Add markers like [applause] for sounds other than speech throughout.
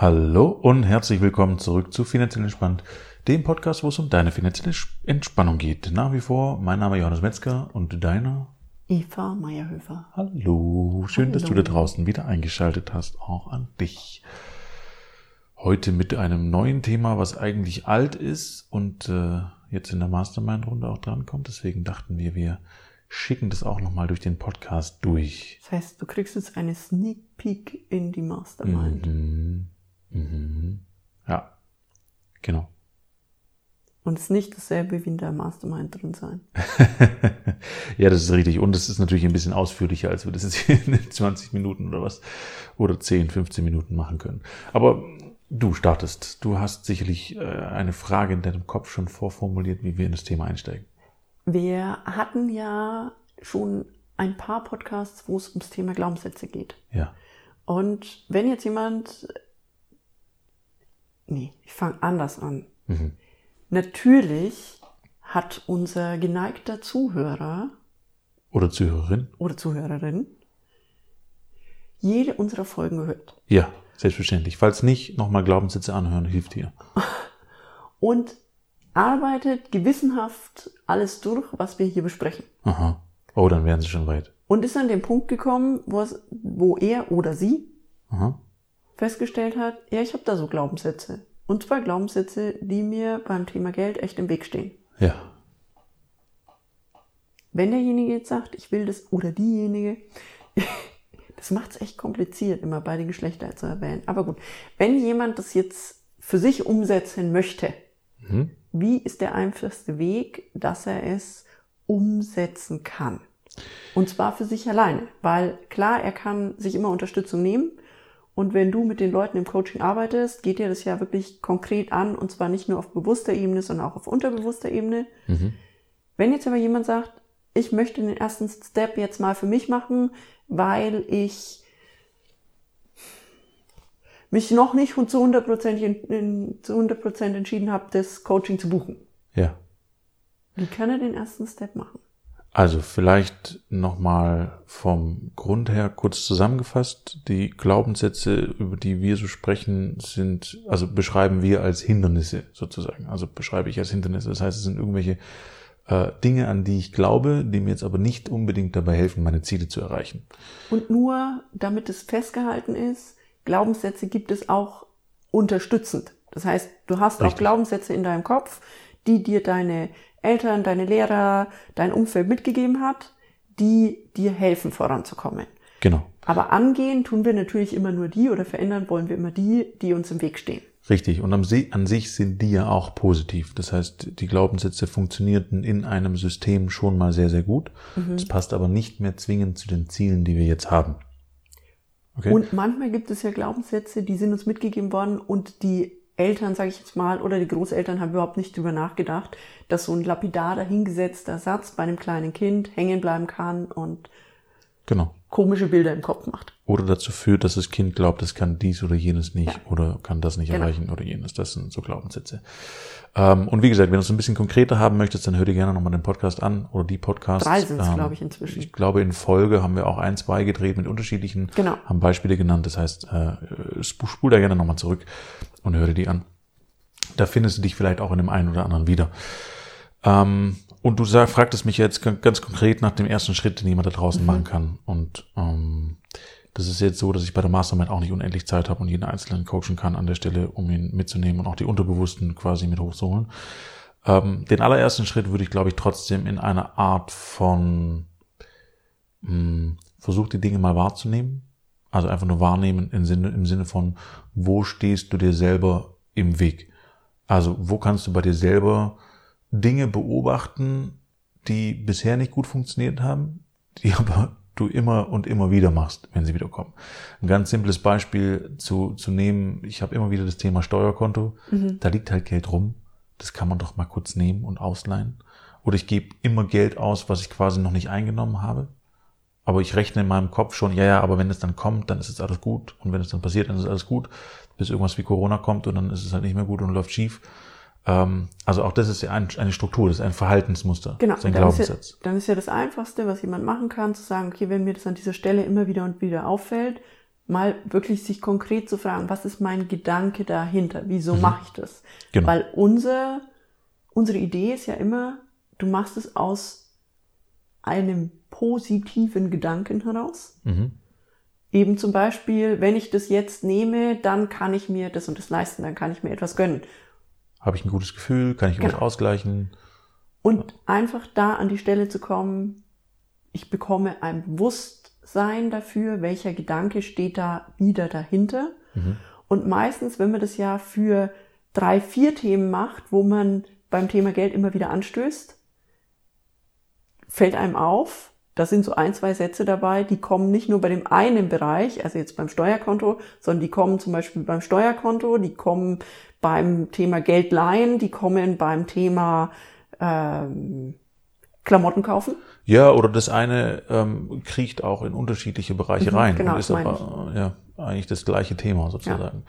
Hallo und herzlich willkommen zurück zu Finanziell Entspannt, dem Podcast, wo es um deine finanzielle Entspannung geht. Nach wie vor, mein Name ist Johannes Metzger und deiner Eva Meyerhöfer. Hallo, schön, Hallo. dass du da draußen wieder eingeschaltet hast, auch an dich. Heute mit einem neuen Thema, was eigentlich alt ist und äh, jetzt in der Mastermind-Runde auch drankommt. Deswegen dachten wir, wir schicken das auch nochmal durch den Podcast durch. Das heißt, du kriegst jetzt eine Sneak Peek in die Mastermind. Mhm. Mhm. Ja, genau. Und es ist nicht dasselbe wie in der Mastermind drin sein. [laughs] ja, das ist richtig. Und es ist natürlich ein bisschen ausführlicher, als wir das jetzt hier in 20 Minuten oder was oder 10, 15 Minuten machen können. Aber du startest. Du hast sicherlich äh, eine Frage in deinem Kopf schon vorformuliert, wie wir in das Thema einsteigen. Wir hatten ja schon ein paar Podcasts, wo es ums Thema Glaubenssätze geht. Ja. Und wenn jetzt jemand. Nee, ich fange anders an. Mhm. Natürlich hat unser geneigter Zuhörer Oder Zuhörerin? oder Zuhörerin jede unserer Folgen gehört. Ja, selbstverständlich. Falls nicht, nochmal Glaubenssätze anhören, hilft dir. [laughs] und arbeitet gewissenhaft alles durch, was wir hier besprechen. Aha. Oh, dann wären sie schon weit. Und ist an den Punkt gekommen, wo, es, wo er oder sie Aha. festgestellt hat, ja, ich habe da so Glaubenssätze. Und zwar Glaubenssätze, die mir beim Thema Geld echt im Weg stehen. Ja. Wenn derjenige jetzt sagt, ich will das oder diejenige, [laughs] das macht es echt kompliziert, immer beide Geschlechter zu erwähnen. Aber gut, wenn jemand das jetzt für sich umsetzen möchte, Mhm. wie ist der einfachste Weg, dass er es umsetzen kann? Und zwar für sich alleine, weil klar, er kann sich immer Unterstützung nehmen. Und wenn du mit den Leuten im Coaching arbeitest, geht dir das ja wirklich konkret an und zwar nicht nur auf bewusster Ebene, sondern auch auf unterbewusster Ebene. Mhm. Wenn jetzt aber jemand sagt, ich möchte den ersten Step jetzt mal für mich machen, weil ich mich noch nicht zu 100%, in, zu 100 entschieden habe, das Coaching zu buchen. Ja. Wie kann er den ersten Step machen? Also vielleicht nochmal vom Grund her kurz zusammengefasst. Die Glaubenssätze, über die wir so sprechen, sind, also beschreiben wir als Hindernisse sozusagen. Also beschreibe ich als Hindernisse. Das heißt, es sind irgendwelche äh, Dinge, an die ich glaube, die mir jetzt aber nicht unbedingt dabei helfen, meine Ziele zu erreichen. Und nur damit es festgehalten ist, Glaubenssätze gibt es auch unterstützend. Das heißt, du hast Richtig. auch Glaubenssätze in deinem Kopf, die dir deine Eltern, deine Lehrer, dein Umfeld mitgegeben hat, die dir helfen voranzukommen. Genau. Aber angehen tun wir natürlich immer nur die oder verändern wollen wir immer die, die uns im Weg stehen. Richtig. Und an sich sind die ja auch positiv. Das heißt, die Glaubenssätze funktionierten in einem System schon mal sehr, sehr gut. Das passt aber nicht mehr zwingend zu den Zielen, die wir jetzt haben. Okay? Und manchmal gibt es ja Glaubenssätze, die sind uns mitgegeben worden und die Eltern, sage ich jetzt mal, oder die Großeltern haben überhaupt nicht drüber nachgedacht, dass so ein lapidar dahingesetzter Satz bei einem kleinen Kind hängen bleiben kann und genau. Komische Bilder im Kopf macht. Oder dazu führt, dass das Kind glaubt, es kann dies oder jenes nicht Ja. oder kann das nicht Genau. erreichen oder jenes. Das sind so Glaubenssätze. Ähm, und wie gesagt, wenn du es ein bisschen konkreter haben möchtest, dann hör dir gerne nochmal den Podcast an oder die Podcasts. Drei sind's, Ähm, glaube ich, inzwischen. Ich glaube, in Folge haben wir auch ein, zwei gedreht mit unterschiedlichen, Genau. haben Beispiele genannt. Das heißt, äh, sp- spul da gerne nochmal zurück und hör dir die an. Da findest du dich vielleicht auch in dem einen oder anderen wieder. Ähm, und du sag, fragtest mich jetzt ganz konkret nach dem ersten Schritt, den jemand da draußen machen kann. Und ähm, das ist jetzt so, dass ich bei der Mastermind auch nicht unendlich Zeit habe und jeden Einzelnen coachen kann an der Stelle, um ihn mitzunehmen und auch die Unterbewussten quasi mit hochzuholen. Ähm, den allerersten Schritt würde ich, glaube ich, trotzdem in einer Art von mh, Versuch, die Dinge mal wahrzunehmen. Also einfach nur wahrnehmen im Sinne, im Sinne von, wo stehst du dir selber im Weg? Also wo kannst du bei dir selber Dinge beobachten, die bisher nicht gut funktioniert haben, die [laughs] aber du immer und immer wieder machst, wenn sie wiederkommen. Ein ganz simples Beispiel zu, zu nehmen, ich habe immer wieder das Thema Steuerkonto, da liegt halt Geld rum, das kann man doch mal kurz nehmen und ausleihen. Oder ich gebe immer Geld aus, was ich quasi noch nicht eingenommen habe. Aber ich rechne in meinem Kopf schon, ja, ja, aber wenn es dann kommt, dann ist es alles gut. Und wenn es dann passiert, dann ist alles gut. Bis irgendwas wie Corona kommt und dann ist es halt nicht mehr gut und läuft schief. Ähm, also auch das ist ja ein, eine Struktur, das ist ein Verhaltensmuster, Genau. das ist ein dann, ist ja, Glaubenssatz. dann ist ja das Einfachste, was jemand machen kann, zu sagen, okay, wenn mir das an dieser Stelle immer wieder und wieder auffällt, mal wirklich sich konkret zu fragen, was ist mein Gedanke dahinter? Wieso Mhm. mache ich das? Genau. Weil unser, unsere Idee ist ja immer, du machst es aus einem positiven Gedanken heraus. Mhm. Eben zum Beispiel, wenn ich das jetzt nehme, dann kann ich mir das und das leisten, dann kann ich mir etwas gönnen. Habe ich ein gutes Gefühl? Kann ich irgendwas Genau. ausgleichen? Und einfach da an die Stelle zu kommen, ich bekomme ein Bewusstsein dafür, welcher Gedanke steht da wieder dahinter. Und meistens, wenn man das ja für drei, vier Themen macht, wo man beim Thema Geld immer wieder anstößt, fällt einem auf, da sind so ein, zwei Sätze dabei, die kommen nicht nur bei dem einen Bereich, also jetzt beim Steuerkonto, sondern die kommen zum Beispiel beim Steuerkonto, die kommen beim Thema Geld leihen, die kommen beim Thema ähm, Klamotten kaufen. Ja, oder das eine ähm, kriecht auch in unterschiedliche Bereiche Mhm, rein genau, und ist aber ja, eigentlich das gleiche Thema sozusagen.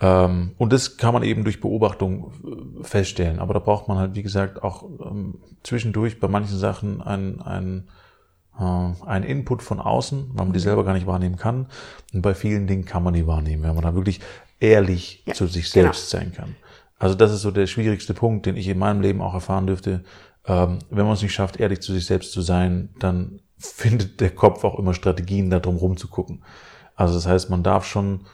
Ähm, und das kann man eben durch Beobachtung äh, feststellen. Aber da braucht man halt, wie gesagt, auch ähm, zwischendurch bei manchen Sachen ein, ein, ein Input von außen, weil man die Mhm. selber gar nicht wahrnehmen kann. Und bei vielen Dingen kann man die wahrnehmen, wenn man da wirklich ehrlich Ja, zu sich genau. selbst sein kann. Also das ist so der schwierigste Punkt, den ich in meinem Leben auch erfahren dürfte. Ähm, wenn man es nicht schafft, ehrlich zu sich selbst zu sein, dann [laughs] findet der Kopf auch immer Strategien, da drum rumzugucken. Also das heißt, man darf schon,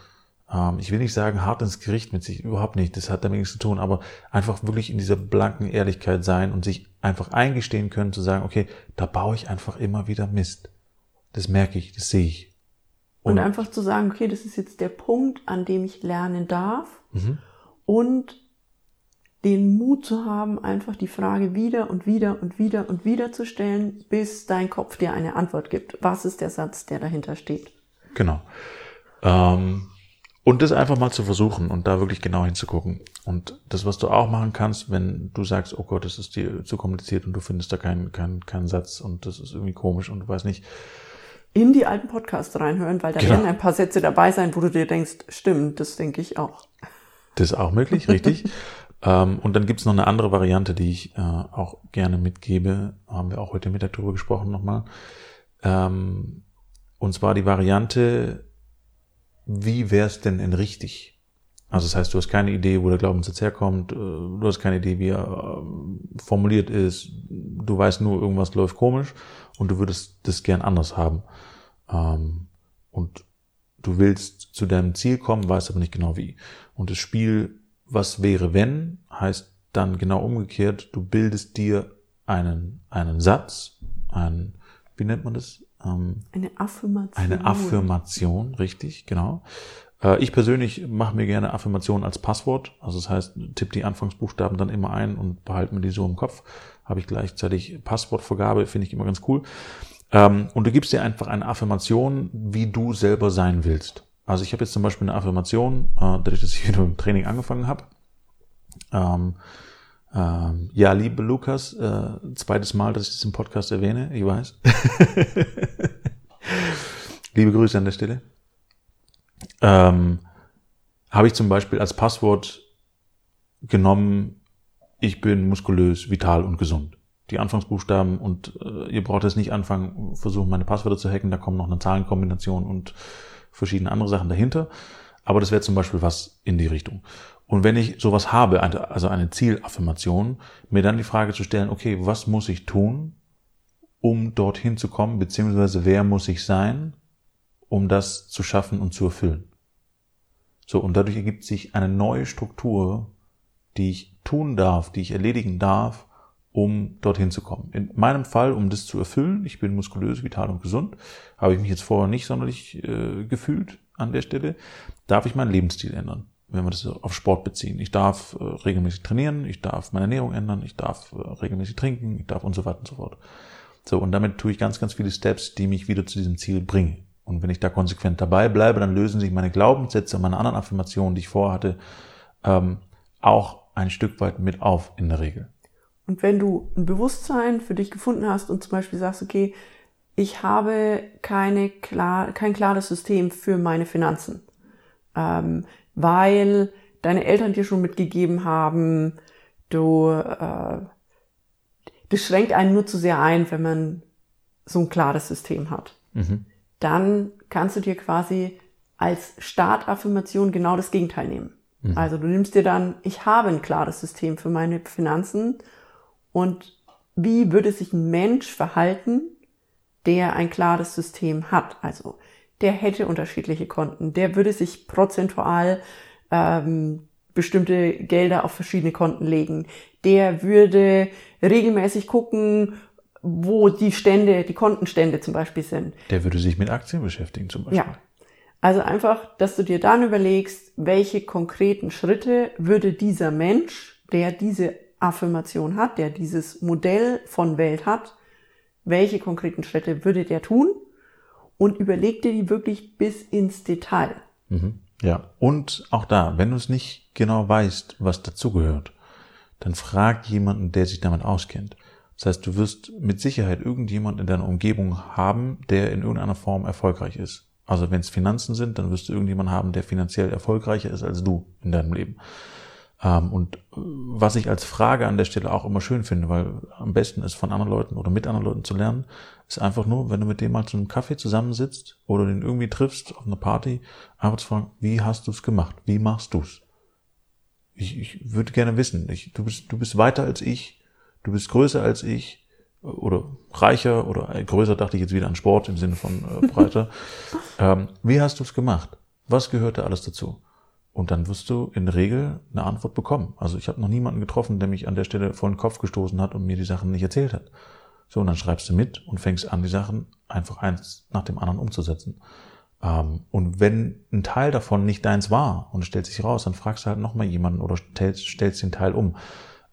ich will nicht sagen, hart ins Gericht mit sich, überhaupt nicht, das hat damit nichts zu tun, aber einfach wirklich in dieser blanken Ehrlichkeit sein und sich einfach eingestehen können, zu sagen, okay, da baue ich einfach immer wieder Mist. Das merke ich, das sehe ich. Und einfach zu sagen, okay, das ist jetzt der Punkt, an dem ich lernen darf. Mhm. Und den Mut zu haben, einfach die Frage wieder und wieder und wieder und wieder zu stellen, bis dein Kopf dir eine Antwort gibt. Was ist der Satz, der dahinter steht? Genau. Ähm, und das einfach mal zu versuchen und da wirklich genau hinzugucken. Und das, was du auch machen kannst, wenn du sagst, oh Gott, das ist dir zu kompliziert und du findest da keinen keinen keinen Satz und das ist irgendwie komisch und du weißt nicht, In die alten Podcasts reinhören, weil da Genau. werden ein paar Sätze dabei sein, wo du dir denkst, stimmt, das denke ich auch. Das ist auch möglich, richtig. [laughs] ähm, und dann gibt's noch eine andere Variante, die ich äh, auch gerne mitgebe. Haben wir auch heute Mittag drüber gesprochen nochmal. Ähm, und zwar die Variante, wie wär's denn in richtig? Also das heißt, du hast keine Idee, wo der Glaubenssatz herkommt, äh, du hast keine Idee, wie er ähm, formuliert ist, du weißt nur, irgendwas läuft komisch und du würdest das gern anders haben. Ähm, und du willst zu deinem Ziel kommen, weißt aber nicht genau wie. Und das Spiel, was wäre wenn, heißt dann genau umgekehrt, du bildest dir einen, einen Satz, ein, wie nennt man das? Ähm, Eine Affirmation. eine Affirmation, richtig, genau. Äh, Ich persönlich mache mir gerne Affirmationen als Passwort. Also das heißt, tipp die Anfangsbuchstaben dann immer ein und behalte mir die so im Kopf. Habe ich gleichzeitig Passwortvergabe, finde ich immer ganz cool. Ähm, Und du gibst dir einfach eine Affirmation, wie du selber sein willst. Also ich habe jetzt zum Beispiel eine Affirmation, äh, dadurch, dass ich wieder [laughs] mit dem Training angefangen habe. Ähm, ähm, ja, liebe Lukas, äh, zweites Mal, dass ich das im Podcast erwähne, ich weiß. [laughs] liebe Grüße an der Stelle. Ähm, habe ich zum Beispiel als Passwort genommen, ich bin muskulös, vital und gesund. Die Anfangsbuchstaben und äh, ihr braucht jetzt nicht anfangen, versuchen meine Passwörter zu hacken, da kommen noch eine Zahlenkombination und verschiedene andere Sachen dahinter. Aber das wäre zum Beispiel was in die Richtung. Und wenn ich sowas habe, also eine Zielaffirmation, mir dann die Frage zu stellen, okay, was muss ich tun, um dorthin zu kommen, beziehungsweise wer muss ich sein, um das zu schaffen und zu erfüllen. So, und dadurch ergibt sich eine neue Struktur, die ich tun darf, die ich erledigen darf, um dorthin zu kommen. In meinem Fall, um das zu erfüllen, ich bin muskulös, vital und gesund, habe ich mich jetzt vorher nicht sonderlich äh, gefühlt an der Stelle, darf ich meinen Lebensstil ändern, wenn wir das auf Sport beziehen. Ich darf äh, regelmäßig trainieren, ich darf meine Ernährung ändern, ich darf äh, regelmäßig trinken, ich darf und so weiter und so fort. So, und damit tue ich ganz, ganz viele Steps, die mich wieder zu diesem Ziel bringen. Und wenn ich da konsequent dabei bleibe, dann lösen sich meine Glaubenssätze und meine anderen Affirmationen, die ich vorhatte, ähm, auch ein Stück weit mit auf in der Regel. Und wenn du ein Bewusstsein für dich gefunden hast und zum Beispiel sagst, okay, ich habe keine klar, kein klares System für meine Finanzen, ähm, weil deine Eltern dir schon mitgegeben haben, du, äh, das schränkt einen nur zu sehr ein, wenn man so ein klares System hat. Mhm. Dann kannst du dir quasi als Startaffirmation genau das Gegenteil nehmen. Mhm. Also du nimmst dir dann, ich habe ein klares System für meine Finanzen und wie würde sich ein Mensch verhalten, der ein klares System hat? Also der hätte unterschiedliche Konten, der würde sich prozentual ähm, bestimmte Gelder auf verschiedene Konten legen, der würde regelmäßig gucken, wo die Stände, die Kontenstände zum Beispiel sind. Der würde sich mit Aktien beschäftigen zum Beispiel. Ja. Also einfach, dass du dir dann überlegst, welche konkreten Schritte würde dieser Mensch, der diese Affirmation hat, der dieses Modell von Welt hat, welche konkreten Schritte würde der tun? Und überleg dir die wirklich bis ins Detail. Mhm. Ja, und auch da, wenn du es nicht genau weißt, was dazugehört, dann frag jemanden, der sich damit auskennt. Das heißt, du wirst mit Sicherheit irgendjemand in deiner Umgebung haben, der in irgendeiner Form erfolgreich ist. Also wenn es Finanzen sind, dann wirst du irgendjemanden haben, der finanziell erfolgreicher ist als du in deinem Leben. Ähm, und was ich als Frage an der Stelle auch immer schön finde, weil am besten ist von anderen Leuten oder mit anderen Leuten zu lernen, ist einfach nur, wenn du mit dem mal zu einem Kaffee zusammensitzt oder den irgendwie triffst auf einer Party, einfach zu fragen, wie hast du es gemacht? Wie machst du's? Ich, ich würde gerne wissen, ich, du, bist, du bist weiter als ich, du bist größer als ich oder reicher oder größer dachte ich jetzt wieder an Sport im Sinne von äh, breiter. [laughs] ähm, wie hast du es gemacht? Was gehört da alles dazu? Und dann wirst du in der Regel eine Antwort bekommen. Also ich habe noch niemanden getroffen, der mich an der Stelle vor den Kopf gestoßen hat und mir die Sachen nicht erzählt hat. So, und dann schreibst du mit und fängst an, die Sachen einfach eins nach dem anderen umzusetzen. Ähm, und wenn ein Teil davon nicht deins war und es stellt sich raus, dann fragst du halt nochmal jemanden oder stellst, stellst den Teil um.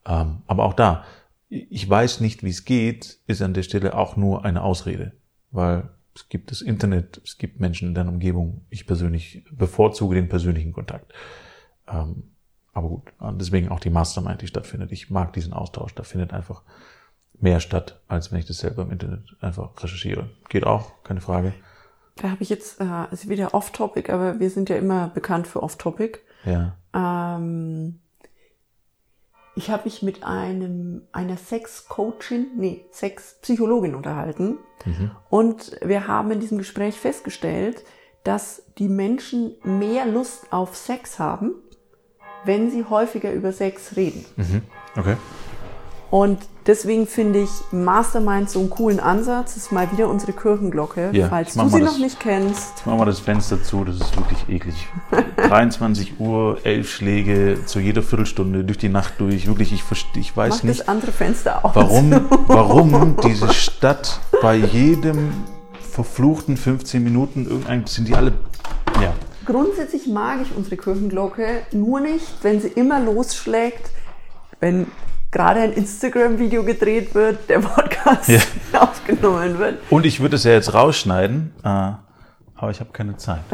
Ähm, aber auch da, ich weiß nicht, wie es geht, ist an der Stelle auch nur eine Ausrede, weil es gibt das Internet, es gibt Menschen in deiner Umgebung. Ich persönlich bevorzuge den persönlichen Kontakt. Ähm, aber gut, deswegen auch die Mastermind, die stattfindet. Ich mag diesen Austausch. Da findet einfach mehr statt, als wenn ich das selber im Internet einfach recherchiere. Geht auch, keine Frage. Da habe ich jetzt, äh, ist wieder off-topic, aber wir sind ja immer bekannt für off-topic. Ja. Ähm, ich habe mich mit einem einer Sex-Coachin, nee, Sex-Psychologin unterhalten. Mhm. Und wir haben in diesem Gespräch festgestellt, dass die Menschen mehr Lust auf Sex haben, wenn sie häufiger über Sex reden. Mhm. Okay. Und deswegen finde ich Mastermind so einen coolen Ansatz. Das ist mal wieder unsere Kirchenglocke, ja, falls du sie noch nicht kennst. Jetzt machen wir das Fenster zu, das ist wirklich eklig. [laughs] 23 Uhr, elf Schläge zu jeder Viertelstunde durch die Nacht durch. Wirklich, ich, ich weiß Mach nicht, das andere Fenster auf. warum, [laughs] warum diese Stadt bei jedem verfluchten 15 Minuten irgendein, sind die alle, ja. Grundsätzlich mag ich unsere Kirchenglocke, nur nicht, wenn sie immer losschlägt, wenn gerade ein Instagram-Video gedreht wird, der Podcast ja. [laughs] aufgenommen wird. Und ich würde es ja jetzt rausschneiden, äh, aber ich habe keine Zeit. [laughs]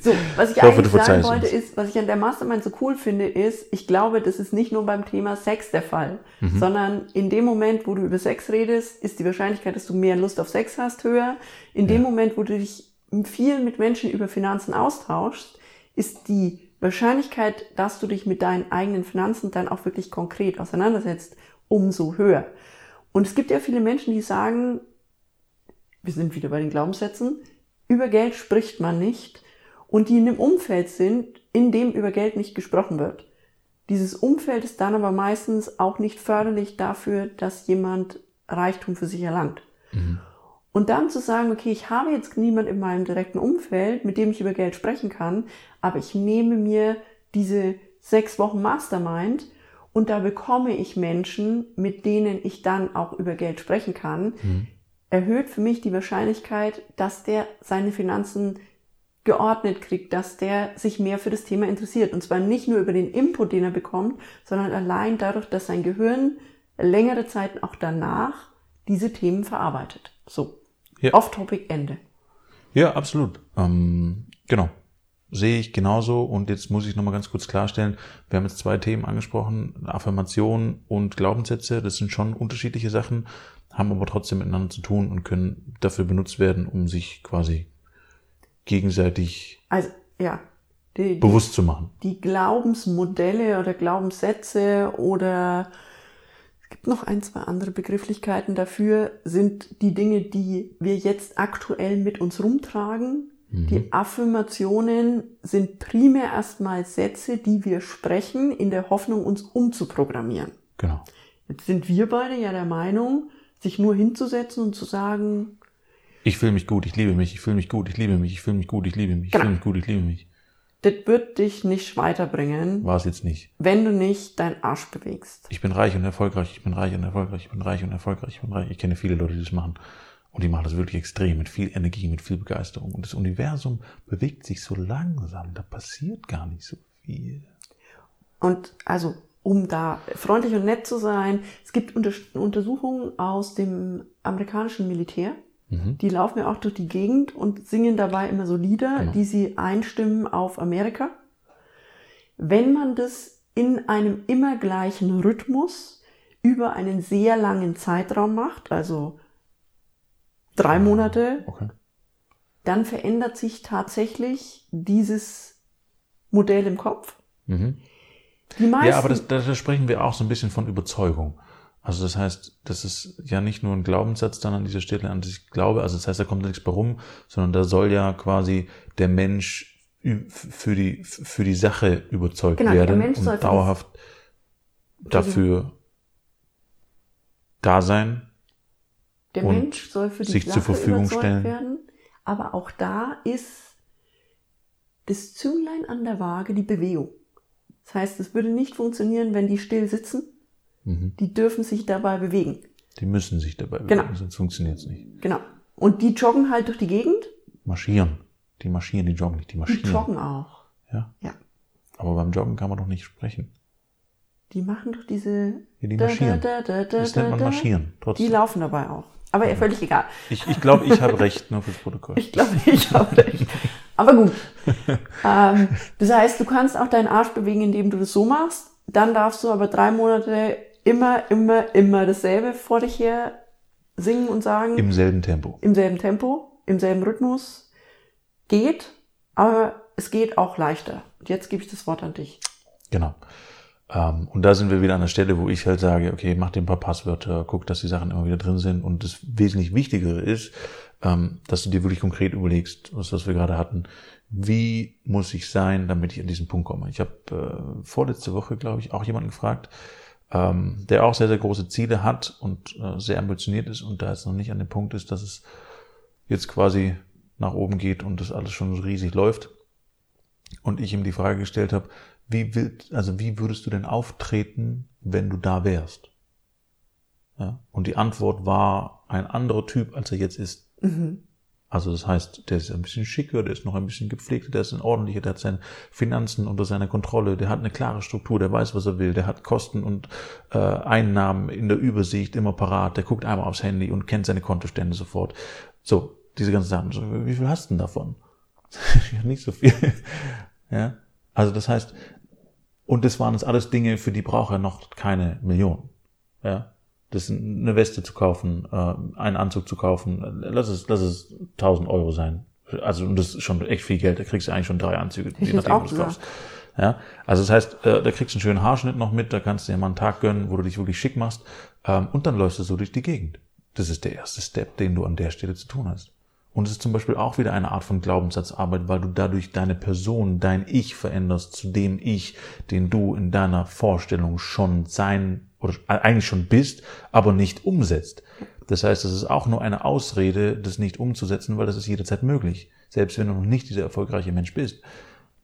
so, was ich, ich eigentlich hoffe, sagen wollte, ist, was ich an der Mastermind so cool finde, ist, ich glaube, das ist nicht nur beim Thema Sex der Fall, mhm. sondern in dem Moment, wo du über Sex redest, ist die Wahrscheinlichkeit, dass du mehr Lust auf Sex hast, höher. In dem ja. Moment, wo du dich viel mit Menschen über Finanzen austauschst, ist die Wahrscheinlichkeit, dass du dich mit deinen eigenen Finanzen dann auch wirklich konkret auseinandersetzt, umso höher. Und es gibt ja viele Menschen, die sagen, wir sind wieder bei den Glaubenssätzen, über Geld spricht man nicht und die in einem Umfeld sind, in dem über Geld nicht gesprochen wird. Dieses Umfeld ist dann aber meistens auch nicht förderlich dafür, dass jemand Reichtum für sich erlangt. Mhm. Und dann zu sagen, okay, ich habe jetzt niemand in meinem direkten Umfeld, mit dem ich über Geld sprechen kann, aber ich nehme mir diese sechs Wochen Mastermind und da bekomme ich Menschen, mit denen ich dann auch über Geld sprechen kann, mhm. erhöht für mich die Wahrscheinlichkeit, dass der seine Finanzen geordnet kriegt, dass der sich mehr für das Thema interessiert. Und zwar nicht nur über den Input, den er bekommt, sondern allein dadurch, dass sein Gehirn längere Zeit auch danach diese Themen verarbeitet. So. Ja. Off-Topic Ende. Ja, absolut. Ähm, genau. Sehe ich genauso. Und jetzt muss ich nochmal ganz kurz klarstellen, wir haben jetzt zwei Themen angesprochen, Affirmation und Glaubenssätze. Das sind schon unterschiedliche Sachen, haben aber trotzdem miteinander zu tun und können dafür benutzt werden, um sich quasi gegenseitig also, ja, die, bewusst zu machen. Die Glaubensmodelle oder Glaubenssätze oder gibt noch ein, zwei andere Begrifflichkeiten dafür, sind die Dinge, die wir jetzt aktuell mit uns rumtragen, Die Affirmationen sind primär erstmal Sätze, die wir sprechen, in der Hoffnung, uns umzuprogrammieren. Genau. Jetzt sind wir beide ja der Meinung, sich nur hinzusetzen und zu sagen, Ich fühle mich gut, ich liebe mich, ich fühle mich gut, ich liebe mich, ich fühle mich gut, ich liebe mich, ich Genau. fühle mich gut, ich liebe mich. Das wird dich nicht weiterbringen, War es jetzt nicht. wenn du nicht deinen Arsch bewegst. Ich bin reich und erfolgreich, ich bin reich und erfolgreich, ich bin reich und erfolgreich, ich bin reich. Ich kenne viele Leute, die das machen. Und die machen das wirklich extrem, mit viel Energie, mit viel Begeisterung. Und das Universum bewegt sich so langsam, da passiert gar nicht so viel. Und also, um da freundlich und nett zu sein, es gibt Unter Untersuchungen aus dem amerikanischen Militär. Die laufen ja auch durch die Gegend und singen dabei immer so Lieder, Genau. die sie einstimmen auf Amerika. Wenn man das in einem immer gleichen Rhythmus über einen sehr langen Zeitraum macht, also drei Monate, Okay. dann verändert sich tatsächlich dieses Modell im Kopf. Mhm. Ja, aber das, da, da sprechen wir auch so ein bisschen von Überzeugung. Also das heißt, das ist ja nicht nur ein Glaubenssatz dann an dieser Stelle, an das ich glaube, also das heißt, da kommt nichts bei rum, sondern da soll ja quasi der Mensch für die, für die Sache überzeugt Genau, der werden Mensch und dauerhaft dafür da sein. Der und Mensch soll für die sich Sache zur Verfügung stellen. werden, aber auch da ist das Zünglein an der Waage die Bewegung. Das heißt, es würde nicht funktionieren, wenn die still sitzen. Mhm. Die dürfen sich dabei bewegen. Die müssen sich dabei Genau. bewegen, sonst funktioniert es nicht. Genau. Und die joggen halt durch die Gegend. Marschieren. Die marschieren, die joggen nicht, die Die marschieren. joggen auch. Ja. Ja. Aber beim Joggen kann man doch nicht sprechen. Die machen doch diese. Ja, die marschieren. Da, da, da, Das da, nennt man marschieren. Die Trotzdem. laufen dabei auch. Aber ja, völlig egal. Ich, ich glaube, ich habe [laughs] recht, nur fürs Protokoll. Ich glaube, ich habe recht. Aber gut. [laughs] ähm, das heißt, du kannst auch deinen Arsch bewegen, indem du das so machst. Dann darfst du aber drei Monate immer, immer, immer dasselbe vor dich her singen und sagen. Im selben Tempo. Im selben Tempo, im selben Rhythmus. Geht, aber es geht auch leichter. Und jetzt gebe ich das Wort an dich. Genau. Ähm, und da sind wir wieder an der Stelle, wo ich halt sage, okay, mach dir ein paar Passwörter, guck, dass die Sachen immer wieder drin sind. Und das wesentlich Wichtigere ist, ähm, dass du dir wirklich konkret überlegst, was, was wir gerade hatten, wie muss ich sein, damit ich an diesen Punkt komme. Ich habe äh, vorletzte Woche, glaube ich, auch jemanden gefragt, ähm, der auch sehr, sehr große Ziele hat und äh, sehr ambitioniert ist und da jetzt noch nicht an dem Punkt ist, dass es jetzt quasi nach oben geht und das alles schon so riesig läuft. Und ich ihm die Frage gestellt habe, wie will, also wie würdest du denn auftreten, wenn du da wärst? Ja? Und die Antwort war ein anderer Typ, als er jetzt ist. Also das heißt, der ist ein bisschen schicker, der ist noch ein bisschen gepflegter, der ist ein ordentlicher, der hat seine Finanzen unter seiner Kontrolle, der hat eine klare Struktur, der weiß, was er will, der hat Kosten und äh, Einnahmen in der Übersicht immer parat, der guckt einmal aufs Handy und kennt seine Kontostände sofort. So, diese ganzen Sachen. So, wie viel hast du denn davon? [laughs] nicht so viel. [laughs] ja. Also das heißt, und das waren jetzt alles Dinge, für die braucht er noch keine Millionen. Ja. Das ist eine Weste zu kaufen, äh, einen Anzug zu kaufen, lass es, lass es 1000 Euro sein. Also, und das ist schon echt viel Geld, da kriegst du eigentlich schon drei Anzüge, ich jetzt auch du kaufst. Ja, also das heißt, äh, da kriegst du einen schönen Haarschnitt noch mit, da kannst du dir mal einen Tag gönnen, wo du dich wirklich schick machst, ähm, und dann läufst du so durch die Gegend. Das ist der erste Step, den du an der Stelle zu tun hast. Und es ist zum Beispiel auch wieder eine Art von Glaubenssatzarbeit, weil du dadurch deine Person, dein Ich veränderst zu dem Ich, den du in deiner Vorstellung schon sein oder eigentlich schon bist, aber nicht umsetzt. Das heißt, es ist auch nur eine Ausrede, das nicht umzusetzen, weil das ist jederzeit möglich. Selbst wenn du noch nicht dieser erfolgreiche Mensch bist.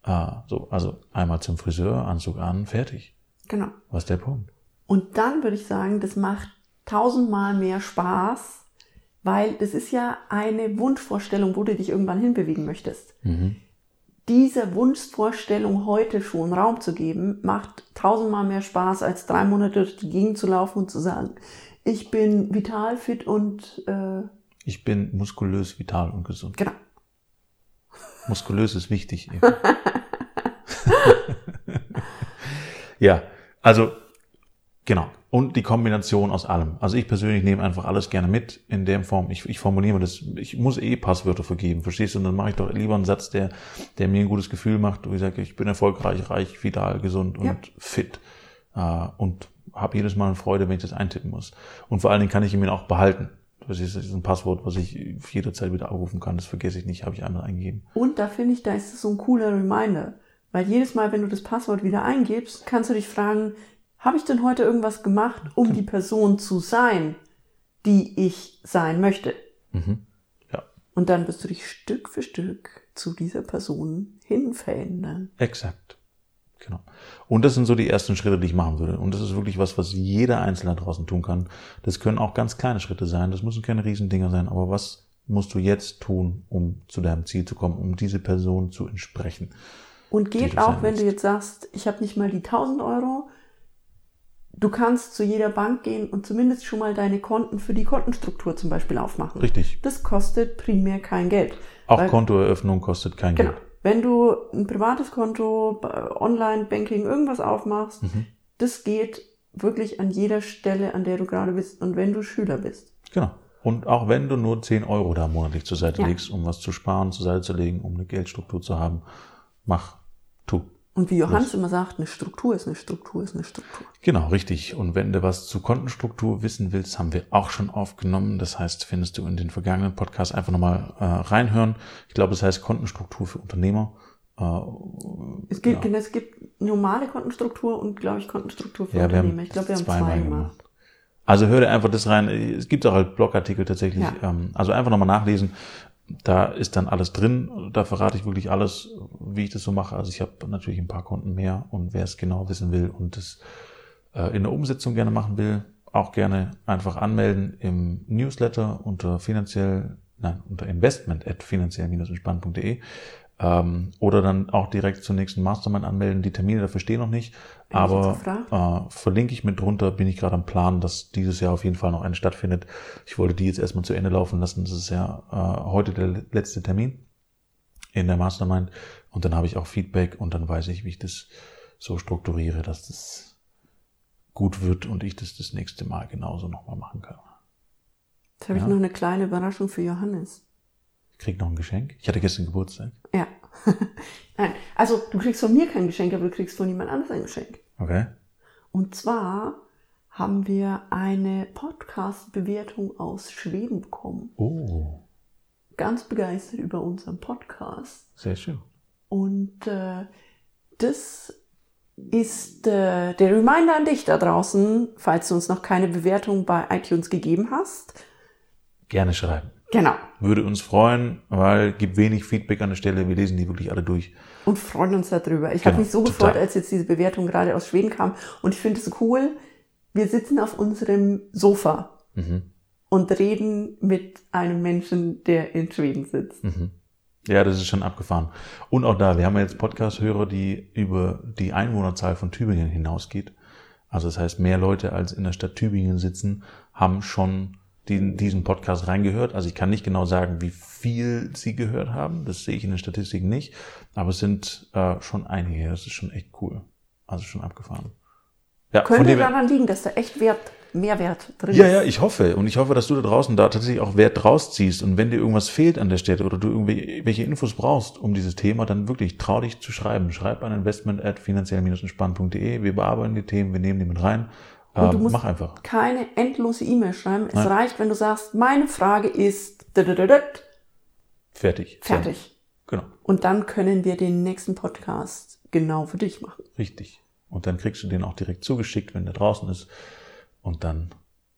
Ah, so, also einmal zum Friseur, Anzug an, fertig. Genau. Was ist der Punkt? Und dann würde ich sagen, das macht tausendmal mehr Spaß, weil das ist ja eine Wunschvorstellung, wo du dich irgendwann hinbewegen möchtest. Dieser Wunschvorstellung heute schon Raum zu geben, macht tausendmal mehr Spaß, als drei Monate durch die Gegend zu laufen und zu sagen, ich bin vital, fit und äh, Ich bin muskulös, vital und gesund. genau. [laughs] Muskulös ist wichtig. [laughs] Ja, also genau. Und die Kombination aus allem. Also ich persönlich nehme einfach alles gerne mit in der Form. Ich, ich formuliere das, ich muss eh Passwörter vergeben, verstehst du? Und dann mache ich doch lieber einen Satz, der, der mir ein gutes Gefühl macht, wo ich sage, ich bin erfolgreich, reich, vital, gesund und Ja. fit. Äh, und habe jedes Mal eine Freude, wenn ich das eintippen muss. Und vor allen Dingen kann ich ihn mir auch behalten. Das ist, ein Passwort, was ich jederzeit wieder aufrufen kann. Das vergesse ich nicht, habe ich einmal eingegeben. Und da finde ich, da ist es so ein cooler Reminder. Weil jedes Mal, wenn du das Passwort wieder eingibst, kannst du dich fragen, habe ich denn heute irgendwas gemacht, um die Person zu sein, die ich sein möchte? Mhm. Ja, Und dann wirst du dich Stück für Stück zu dieser Person hin verändern. exakt. Genau. Und das sind so die ersten Schritte, die ich machen würde. Und das ist wirklich was, was jeder Einzelne draußen tun kann. Das können auch ganz kleine Schritte sein. Das müssen keine Riesendinger sein. Aber was musst du jetzt tun, um zu deinem Ziel zu kommen, um diese Person zu entsprechen? Und geht auch, wenn du jetzt sagst, ich habe nicht mal die 1000 Euro. Du kannst zu jeder Bank gehen und zumindest schon mal deine Konten für die Kontenstruktur zum Beispiel aufmachen. Richtig. Das kostet primär kein Geld. Auch Weil- Kontoeröffnung kostet kein Genau. Geld. Wenn du ein privates Konto, äh, Online-Banking, irgendwas aufmachst, Mhm. das geht wirklich an jeder Stelle, an der du gerade bist und wenn du Schüler bist. Genau. Und auch wenn du nur 10 Euro da monatlich zur Seite Ja. legst, um was zu sparen, zur Seite zu legen, um eine Geldstruktur zu haben, mach, tu. Und wie Johannes immer sagt, eine Struktur ist eine Struktur ist eine Struktur. Genau, richtig. Und wenn du was zu Kontenstruktur wissen willst, haben wir auch schon aufgenommen. Das heißt, findest du in den vergangenen Podcasts einfach nochmal äh, reinhören. Ich glaube, das heißt Kontenstruktur für Unternehmer. Äh, Es gibt, ja. es gibt normale Kontenstruktur und, glaube ich, Kontenstruktur für Ja, Unternehmer. Ich glaube, wir haben zwei zweimal gemacht. Also hör dir einfach das rein. Es gibt auch halt Blogartikel tatsächlich. Ja. Ähm, also einfach nochmal nachlesen. Da ist dann alles drin. Da verrate ich wirklich alles, wie ich das so mache. Also ich habe natürlich ein paar Konten mehr und wer es genau wissen will und das äh, in der Umsetzung gerne machen will, auch gerne einfach anmelden im Newsletter unter finanziell, nein, unter investment at finanziell-entspannt.de ähm, oder dann auch direkt zur nächsten Mastermind anmelden. Die Termine dafür stehen noch nicht, Bin aber äh, verlinke ich mit drunter, bin ich gerade am Plan, dass dieses Jahr auf jeden Fall noch eine stattfindet. Ich wollte die jetzt erstmal zu Ende laufen lassen. Das ist ja äh, heute der letzte Termin in der Mastermind und dann habe ich auch Feedback und dann weiß ich, wie ich das so strukturiere, dass das gut wird und ich das das nächste Mal genauso nochmal machen kann. Jetzt habe Ja. ich noch eine kleine Überraschung für Johannes. Krieg noch ein Geschenk. Ich hatte gestern Geburtstag. Ja. [laughs] Nein, also du kriegst von mir kein Geschenk, aber du kriegst von jemand anderes ein Geschenk. Okay. Und zwar haben wir eine Podcast-Bewertung aus Schweden bekommen. Oh, Ganz begeistert über unseren Podcast. sehr schön. Und äh, das ist äh, der Reminder an dich da draußen, falls du uns noch keine Bewertung bei iTunes gegeben hast. Gerne schreiben. Genau. Würde uns freuen, weil gibt wenig Feedback an der Stelle. Wir lesen die wirklich alle durch. Und freuen uns darüber. Ich Genau, habe mich so total. gefreut, als jetzt diese Bewertung gerade aus Schweden kam. Und ich finde es cool. Wir sitzen auf unserem Sofa Mhm. und reden mit einem Menschen, der in Schweden sitzt. Mhm. Ja, das ist schon abgefahren. Und auch da, wir haben ja jetzt Podcast-Hörer, die über die Einwohnerzahl von Tübingen hinausgeht. Also das heißt, mehr Leute als in der Stadt Tübingen sitzen, haben schon den, diesen Podcast reingehört. Also ich kann nicht genau sagen, wie viel sie gehört haben. Das sehe ich in den Statistiken nicht. Aber es sind äh, schon einige. Das ist schon echt cool. Also schon abgefahren. Ja, Könnte daran liegen, dass da echt Wert, Mehrwert drin ja, ist. ja, ich hoffe. Und ich hoffe, dass du da draußen da tatsächlich auch Wert draus ziehst. Und wenn dir irgendwas fehlt an der Stelle oder du irgendwelche Infos brauchst um dieses Thema, dann wirklich trau dich zu schreiben. Schreib an investment at finanziell-entspannt.de. Wir bearbeiten die Themen, wir nehmen die mit rein. Und du Ähm, musst mach einfach. keine endlose E-Mail schreiben. Es Nein. reicht, wenn du sagst, meine Frage ist Fertig. fertig. Genau. Und dann können wir den nächsten Podcast genau für dich machen. Richtig. Und dann kriegst du den auch direkt zugeschickt, wenn der draußen ist. Und dann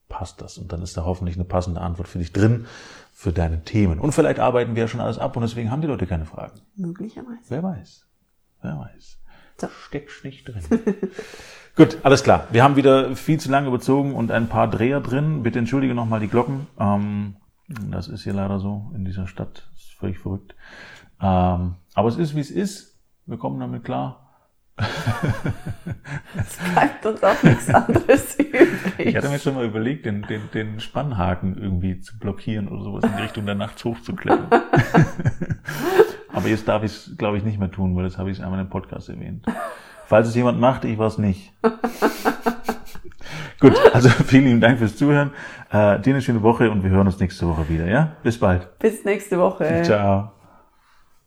passt das. Und dann ist da hoffentlich eine passende Antwort für dich drin, für deine Themen. Und vielleicht arbeiten wir ja schon alles ab und deswegen haben die Leute keine Fragen. Möglicherweise. Wer weiß. Wer weiß. So. Steckst nicht drin. [laughs] Gut, alles klar. Wir haben wieder viel zu lange überzogen und ein paar Dreher drin. Bitte entschuldige nochmal die Glocken. Ähm, das ist hier leider so in dieser Stadt. Das ist völlig verrückt. Ähm, aber es ist, wie es ist. Wir kommen damit klar. Es bleibt uns auch nichts anderes [laughs] übrig. Ich hatte mir schon mal überlegt, den, den, den Spannhaken irgendwie zu blockieren oder sowas in die Richtung der nachts hochzuklettern. [laughs] Aber jetzt darf ich es, glaube ich, nicht mehr tun, weil das habe ich einmal im Podcast erwähnt. Falls es jemand macht, ich war es nicht. [laughs] Gut, also vielen lieben Dank fürs Zuhören. Äh, dir eine schöne Woche und wir hören uns nächste Woche wieder, ja? Bis bald. Bis nächste Woche. Ciao.